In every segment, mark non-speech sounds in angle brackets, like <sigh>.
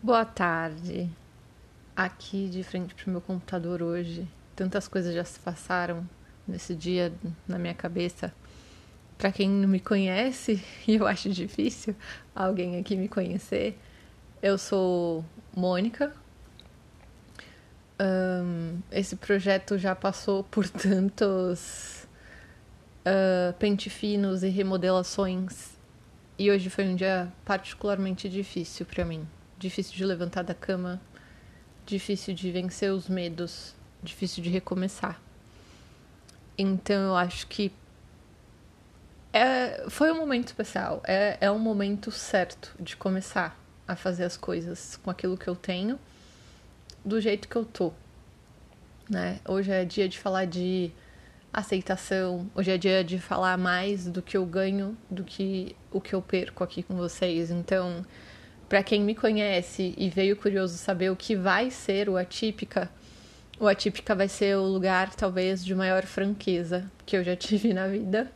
Boa tarde. Aqui de frente para o meu computador hoje, tantas coisas já se passaram nesse dia na minha cabeça. Para quem não me conhece, <laughs> e eu acho difícil alguém aqui me conhecer, eu sou Mônica. Um, esse projeto já passou por <laughs> tantos uh, pente finos e remodelações, e hoje foi um dia particularmente difícil para mim difícil de levantar da cama, difícil de vencer os medos, difícil de recomeçar. Então eu acho que é, foi um momento especial, é, é um momento certo de começar a fazer as coisas com aquilo que eu tenho, do jeito que eu tô. Né? Hoje é dia de falar de aceitação, hoje é dia de falar mais do que eu ganho do que o que eu perco aqui com vocês. Então, para quem me conhece e veio curioso saber o que vai ser o Atípica, o Atípica vai ser o lugar talvez de maior franqueza que eu já <laughs> tive na vida.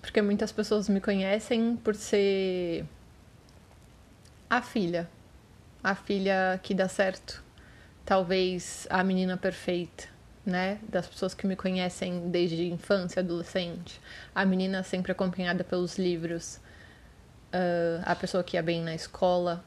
Porque muitas pessoas me conhecem por ser a filha. A filha que dá certo. Talvez a menina perfeita, né? Das pessoas que me conhecem desde infância, adolescente. A menina sempre acompanhada pelos livros uh, a pessoa que ia bem na escola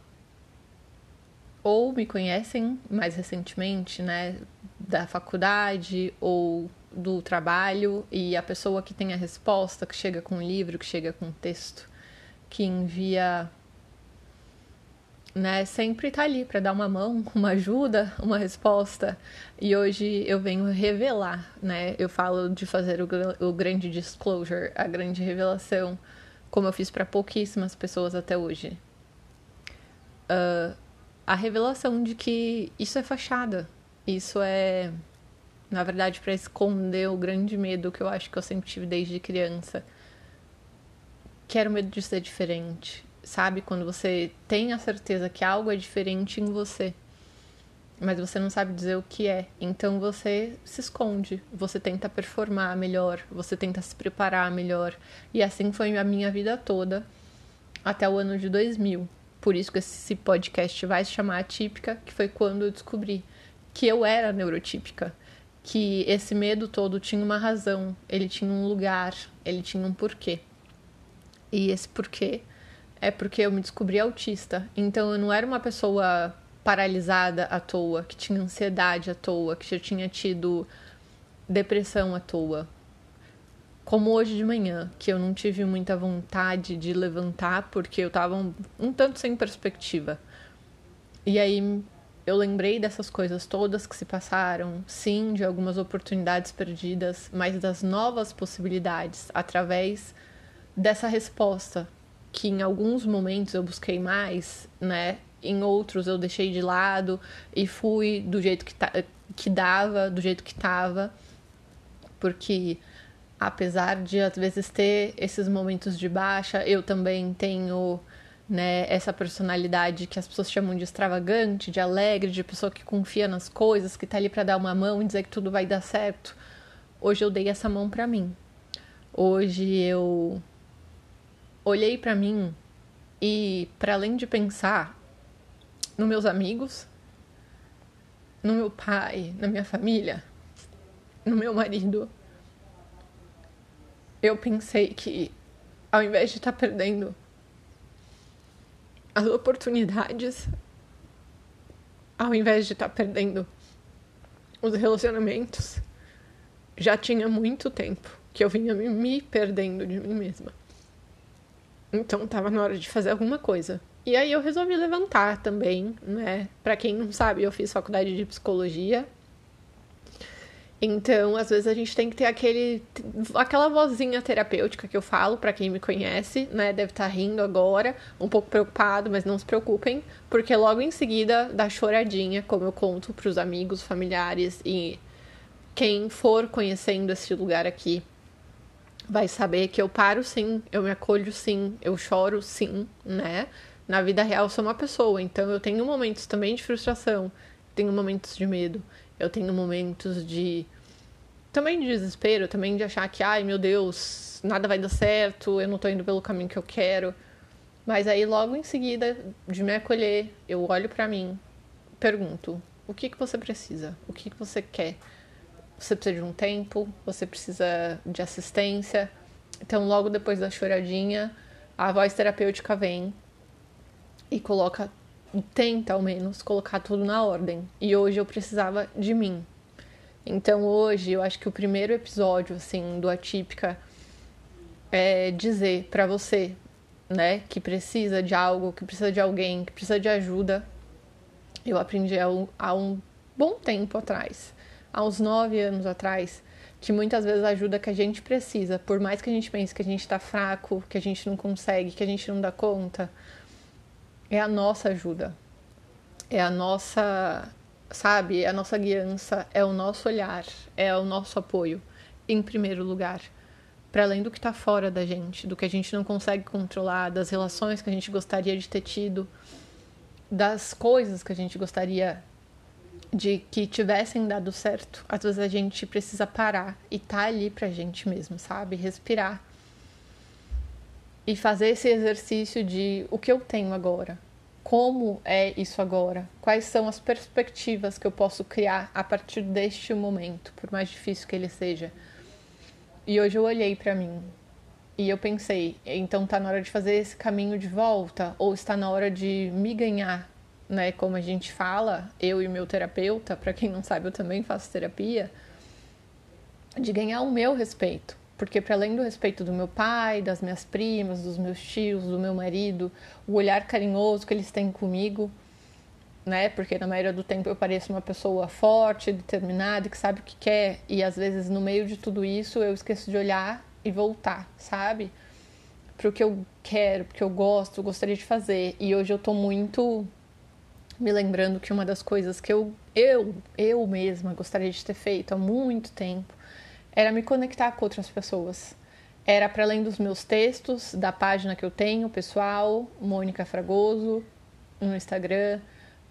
ou me conhecem mais recentemente, né, da faculdade ou do trabalho e a pessoa que tem a resposta, que chega com um livro, que chega com um texto, que envia né, sempre tá ali para dar uma mão, <laughs> uma ajuda, uma resposta. E hoje eu venho revelar, né? Eu falo de fazer o, o grande disclosure, a grande revelação como eu fiz para pouquíssimas pessoas até hoje. Uh, a revelação de que isso é fachada, isso é, na verdade, para esconder o grande medo que eu acho que eu sempre tive desde criança, que era o medo de ser diferente, sabe? Quando você tem a certeza que algo é diferente em você mas você não sabe dizer o que é. Então você se esconde, você tenta performar melhor, você tenta se preparar melhor. E assim foi a minha vida toda até o ano de 2000. Por isso que esse podcast vai se chamar Atípica, que foi quando eu descobri que eu era neurotípica, que esse medo todo tinha uma razão, ele tinha um lugar, ele tinha um porquê. E esse porquê é porque eu me descobri autista. Então eu não era uma pessoa paralisada à toa, que tinha ansiedade à toa, que já tinha tido depressão à toa. Como hoje de manhã, que eu não tive muita vontade de levantar porque eu tava um, um tanto sem perspectiva. E aí eu lembrei dessas coisas todas que se passaram, sim, de algumas oportunidades perdidas, mas das novas possibilidades através dessa resposta que em alguns momentos eu busquei mais, né? Em outros eu deixei de lado e fui do jeito que, ta, que dava, do jeito que tava, porque apesar de às vezes ter esses momentos de baixa, eu também tenho né, essa personalidade que as pessoas chamam de extravagante, de alegre, de pessoa que confia nas coisas, que tá ali para dar uma mão e dizer que tudo vai dar certo. Hoje eu dei essa mão para mim. Hoje eu olhei para mim e para além de pensar nos meus amigos, no meu pai, na minha família, no meu marido. Eu pensei que ao invés de estar tá perdendo as oportunidades, ao invés de estar tá perdendo os relacionamentos, já tinha muito tempo que eu vinha me perdendo de mim mesma. Então tava na hora de fazer alguma coisa. E aí eu resolvi levantar também, né? Para quem não sabe, eu fiz faculdade de psicologia. Então, às vezes a gente tem que ter aquele aquela vozinha terapêutica que eu falo para quem me conhece, né? Deve estar tá rindo agora, um pouco preocupado, mas não se preocupem, porque logo em seguida dá choradinha, como eu conto para os amigos, familiares e quem for conhecendo esse lugar aqui vai saber que eu paro sim, eu me acolho sim, eu choro sim, né? Na vida real sou uma pessoa, então eu tenho momentos também de frustração, tenho momentos de medo, eu tenho momentos de também de desespero, também de achar que, ai meu Deus, nada vai dar certo, eu não tô indo pelo caminho que eu quero. Mas aí logo em seguida de me acolher, eu olho para mim, pergunto: o que que você precisa? O que que você quer? Você precisa de um tempo? Você precisa de assistência? Então, logo depois da choradinha, a voz terapêutica vem e coloca, tenta ao menos, colocar tudo na ordem. E hoje eu precisava de mim. Então, hoje, eu acho que o primeiro episódio, assim, do Atípica é dizer para você, né, que precisa de algo, que precisa de alguém, que precisa de ajuda. Eu aprendi há um, há um bom tempo atrás, há uns nove anos atrás, que muitas vezes a ajuda que a gente precisa, por mais que a gente pense que a gente está fraco, que a gente não consegue, que a gente não dá conta, é a nossa ajuda. É a nossa, sabe, é a nossa guiança, é o nosso olhar, é o nosso apoio, em primeiro lugar. Para além do que está fora da gente, do que a gente não consegue controlar, das relações que a gente gostaria de ter tido, das coisas que a gente gostaria de que tivessem dado certo, às vezes a gente precisa parar e tá ali pra gente mesmo, sabe? Respirar. E fazer esse exercício de o que eu tenho agora? Como é isso agora? Quais são as perspectivas que eu posso criar a partir deste momento, por mais difícil que ele seja? E hoje eu olhei para mim e eu pensei, então tá na hora de fazer esse caminho de volta ou está na hora de me ganhar né, como a gente fala, eu e meu terapeuta, para quem não sabe, eu também faço terapia, de ganhar o meu respeito. Porque, para além do respeito do meu pai, das minhas primas, dos meus tios, do meu marido, o olhar carinhoso que eles têm comigo, né? Porque na maioria do tempo eu pareço uma pessoa forte, determinada, que sabe o que quer, e às vezes no meio de tudo isso eu esqueço de olhar e voltar, sabe? Para o que eu quero, porque eu gosto, gostaria de fazer. E hoje eu tô muito me lembrando que uma das coisas que eu, eu, eu mesma gostaria de ter feito há muito tempo era me conectar com outras pessoas. Era para além dos meus textos, da página que eu tenho, pessoal, Mônica Fragoso, no Instagram,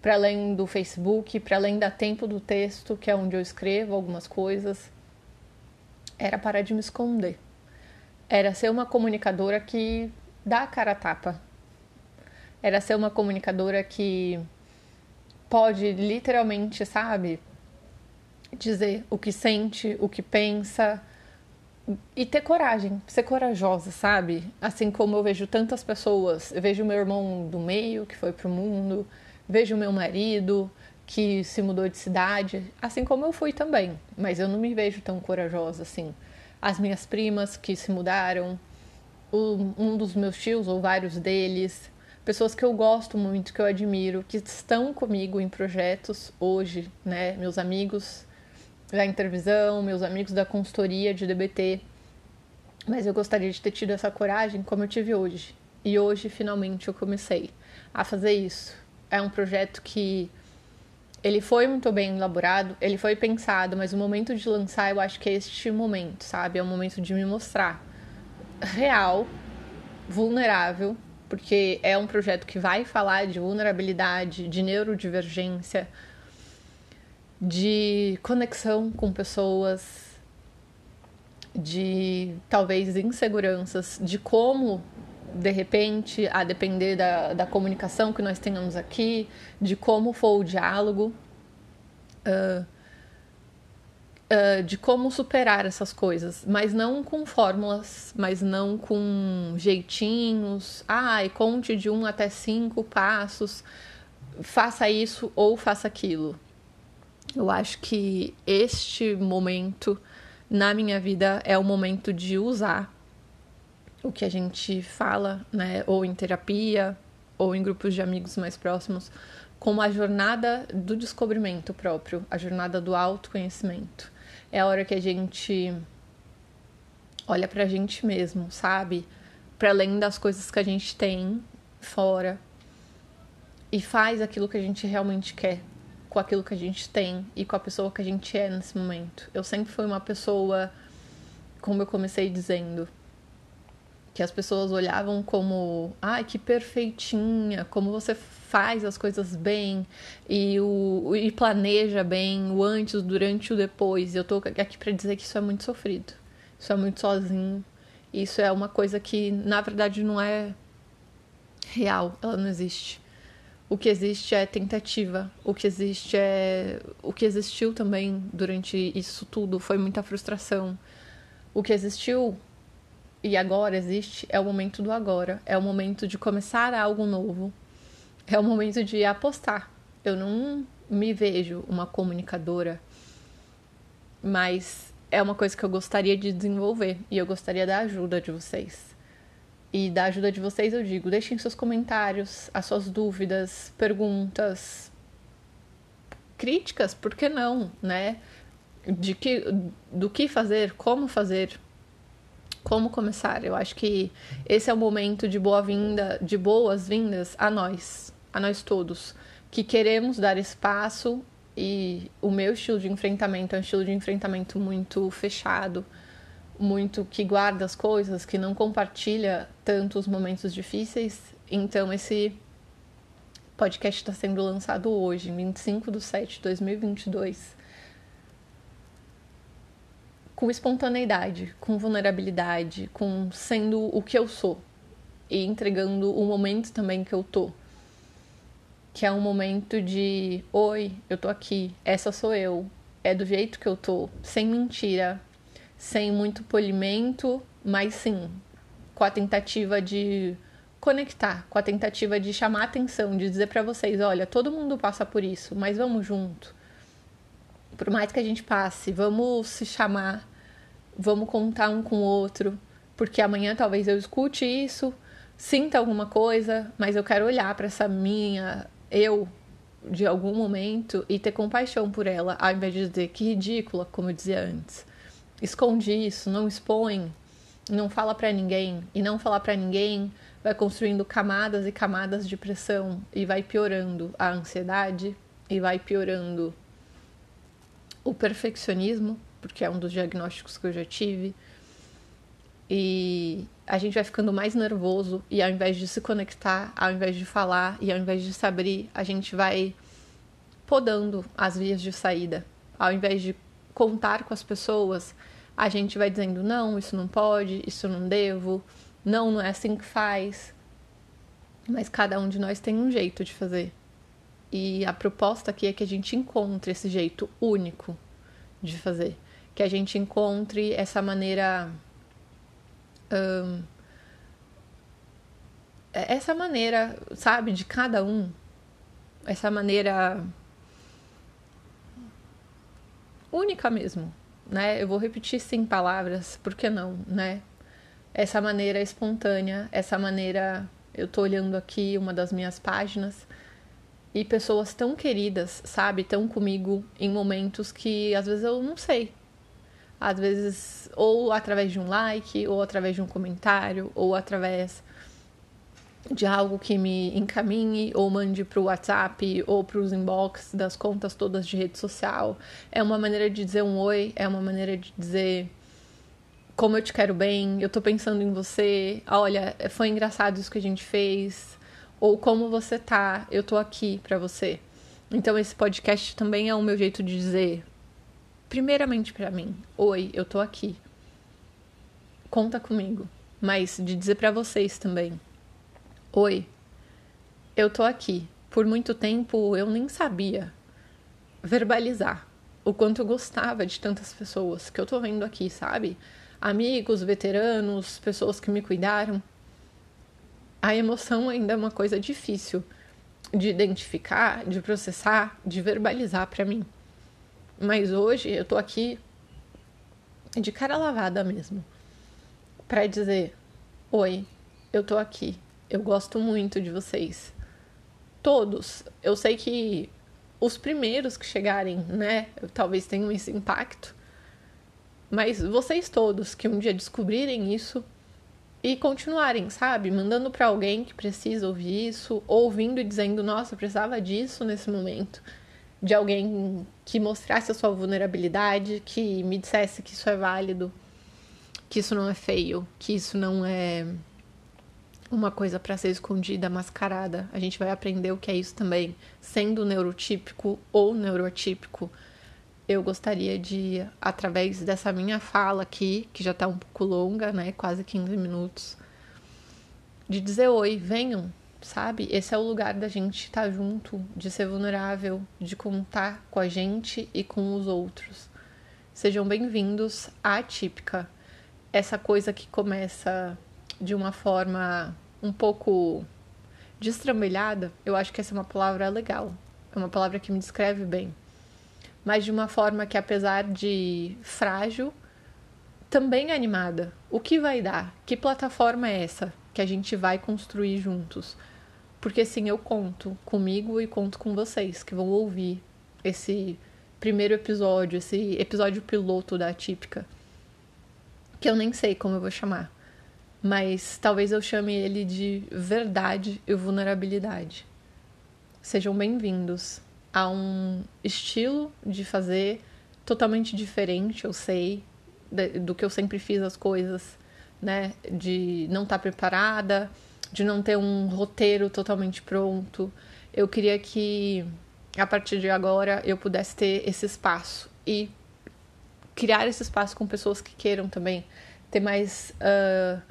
para além do Facebook, para além da Tempo do Texto, que é onde eu escrevo algumas coisas. Era parar de me esconder. Era ser uma comunicadora que dá a cara a tapa. Era ser uma comunicadora que pode literalmente, sabe, dizer o que sente, o que pensa e ter coragem, ser corajosa, sabe? Assim como eu vejo tantas pessoas, eu vejo meu irmão do meio que foi pro mundo, vejo meu marido que se mudou de cidade, assim como eu fui também, mas eu não me vejo tão corajosa assim. As minhas primas que se mudaram, um dos meus tios ou vários deles, pessoas que eu gosto muito, que eu admiro, que estão comigo em projetos hoje, né? Meus amigos da Intervisão, meus amigos da consultoria de DBT. Mas eu gostaria de ter tido essa coragem como eu tive hoje. E hoje, finalmente, eu comecei a fazer isso. É um projeto que ele foi muito bem elaborado, ele foi pensado, mas o momento de lançar eu acho que é este momento, sabe? É o momento de me mostrar real, vulnerável porque é um projeto que vai falar de vulnerabilidade, de neurodivergência, de conexão com pessoas, de talvez inseguranças, de como, de repente, a depender da, da comunicação que nós tenhamos aqui, de como for o diálogo. Uh, uh, de como superar essas coisas, mas não com fórmulas, mas não com jeitinhos. Ai, ah, conte de um até cinco passos, faça isso ou faça aquilo. Eu acho que este momento na minha vida é o momento de usar o que a gente fala, né, ou em terapia, ou em grupos de amigos mais próximos, como a jornada do descobrimento próprio, a jornada do autoconhecimento. É a hora que a gente olha pra gente mesmo, sabe? Para além das coisas que a gente tem fora e faz aquilo que a gente realmente quer com aquilo que a gente tem e com a pessoa que a gente é nesse momento. Eu sempre fui uma pessoa, como eu comecei dizendo, que as pessoas olhavam como, ai, que perfeitinha, como você faz as coisas bem e, o, e planeja bem o antes, o durante e o depois. Eu tô aqui para dizer que isso é muito sofrido. Isso é muito sozinho. Isso é uma coisa que, na verdade, não é real, ela não existe. O que existe é tentativa. O que existe é. O que existiu também durante isso tudo foi muita frustração. O que existiu e agora existe é o momento do agora. É o momento de começar algo novo. É o momento de apostar. Eu não me vejo uma comunicadora, mas é uma coisa que eu gostaria de desenvolver e eu gostaria da ajuda de vocês. E da ajuda de vocês eu digo, deixem seus comentários, as suas dúvidas, perguntas, críticas, por que não, né? De que, do que fazer, como fazer, como começar. Eu acho que esse é o momento de boa-vinda, de boas-vindas a nós, a nós todos, que queremos dar espaço e o meu estilo de enfrentamento é um estilo de enfrentamento muito fechado, muito que guarda as coisas, que não compartilha tanto os momentos difíceis. Então, esse podcast está sendo lançado hoje, 25 de 7 de 2022, com espontaneidade, com vulnerabilidade, com sendo o que eu sou e entregando o momento também que eu tô. Que é um momento de: oi, eu tô aqui, essa sou eu, é do jeito que eu tô, sem mentira, sem muito polimento, mas sim com a tentativa de conectar, com a tentativa de chamar atenção, de dizer para vocês, olha, todo mundo passa por isso, mas vamos junto. Por mais que a gente passe, vamos se chamar, vamos contar um com o outro, porque amanhã talvez eu escute isso, sinta alguma coisa, mas eu quero olhar para essa minha eu de algum momento e ter compaixão por ela, ao invés de dizer que ridícula, como eu dizia antes esconde isso, não expõe, não fala para ninguém e não falar para ninguém vai construindo camadas e camadas de pressão e vai piorando a ansiedade e vai piorando o perfeccionismo, porque é um dos diagnósticos que eu já tive. E a gente vai ficando mais nervoso e ao invés de se conectar, ao invés de falar e ao invés de se abrir, a gente vai podando as vias de saída. Ao invés de contar com as pessoas, a gente vai dizendo: não, isso não pode, isso não devo, não, não é assim que faz. Mas cada um de nós tem um jeito de fazer. E a proposta aqui é que a gente encontre esse jeito único de fazer. Que a gente encontre essa maneira. Um, essa maneira, sabe, de cada um. Essa maneira única mesmo né? Eu vou repetir sim palavras, por que não, né? Essa maneira espontânea, essa maneira. Eu tô olhando aqui uma das minhas páginas e pessoas tão queridas, sabe? Tão comigo em momentos que às vezes eu não sei. Às vezes, ou através de um like, ou através de um comentário, ou através de algo que me encaminhe ou mande para o WhatsApp ou para os inbox das contas todas de rede social. É uma maneira de dizer um oi, é uma maneira de dizer como eu te quero bem, eu tô pensando em você, olha, foi engraçado isso que a gente fez, ou como você tá, eu tô aqui para você. Então esse podcast também é o meu jeito de dizer, primeiramente para mim, oi, eu tô aqui. Conta comigo, mas de dizer para vocês também Oi, eu tô aqui. Por muito tempo eu nem sabia verbalizar o quanto eu gostava de tantas pessoas que eu tô vendo aqui, sabe? Amigos, veteranos, pessoas que me cuidaram. A emoção ainda é uma coisa difícil de identificar, de processar, de verbalizar para mim. Mas hoje eu tô aqui de cara lavada mesmo, para dizer: "Oi, eu tô aqui. Eu gosto muito de vocês. Todos. Eu sei que os primeiros que chegarem, né, talvez tenham esse impacto. Mas vocês todos que um dia descobrirem isso e continuarem, sabe? Mandando para alguém que precisa ouvir isso, ouvindo e dizendo: Nossa, eu precisava disso nesse momento. De alguém que mostrasse a sua vulnerabilidade, que me dissesse que isso é válido, que isso não é feio, que isso não é uma coisa para ser escondida, mascarada. A gente vai aprender o que é isso também, sendo neurotípico ou neuroatípico. Eu gostaria de, através dessa minha fala aqui, que já está um pouco longa, né, quase 15 minutos, de dizer oi, venham, sabe? Esse é o lugar da gente estar tá junto, de ser vulnerável, de contar com a gente e com os outros. Sejam bem-vindos à Atípica, essa coisa que começa de uma forma um pouco destrambelhada. Eu acho que essa é uma palavra legal, é uma palavra que me descreve bem. Mas de uma forma que, apesar de frágil, também é animada. O que vai dar? Que plataforma é essa que a gente vai construir juntos? Porque sim, eu conto comigo e conto com vocês que vão ouvir esse primeiro episódio, esse episódio piloto da Atípica. Que eu nem sei como eu vou chamar. Mas talvez eu chame ele de verdade e vulnerabilidade. Sejam bem-vindos a um estilo de fazer totalmente diferente, eu sei, do que eu sempre fiz as coisas, né? De não estar tá preparada, de não ter um roteiro totalmente pronto. Eu queria que a partir de agora eu pudesse ter esse espaço e criar esse espaço com pessoas que queiram também ter mais uh,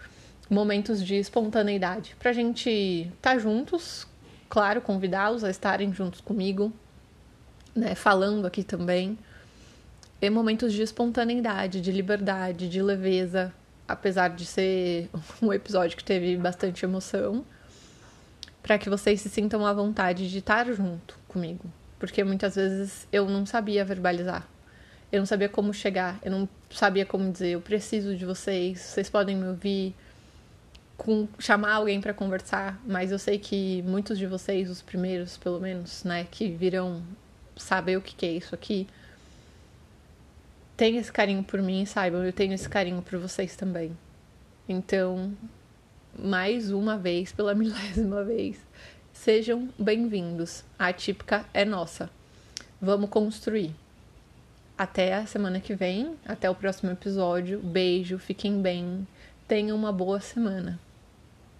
momentos de espontaneidade pra gente estar tá juntos, claro, convidá-los a estarem juntos comigo, né, falando aqui também. E momentos de espontaneidade, de liberdade, de leveza, apesar de ser <laughs> um episódio que teve bastante emoção, para que vocês se sintam à vontade de estar junto comigo, porque muitas vezes eu não sabia verbalizar. Eu não sabia como chegar, eu não sabia como dizer, eu preciso de vocês, vocês podem me ouvir, com chamar alguém para conversar, mas eu sei que muitos de vocês, os primeiros pelo menos, né, que virão saber o que, que é isso aqui, tem esse carinho por mim, saibam, eu tenho esse carinho por vocês também. Então, mais uma vez, pela <laughs> milésima vez, sejam bem-vindos. A típica é nossa. Vamos construir. Até a semana que vem, até o próximo episódio. Beijo, fiquem bem, tenham uma boa semana.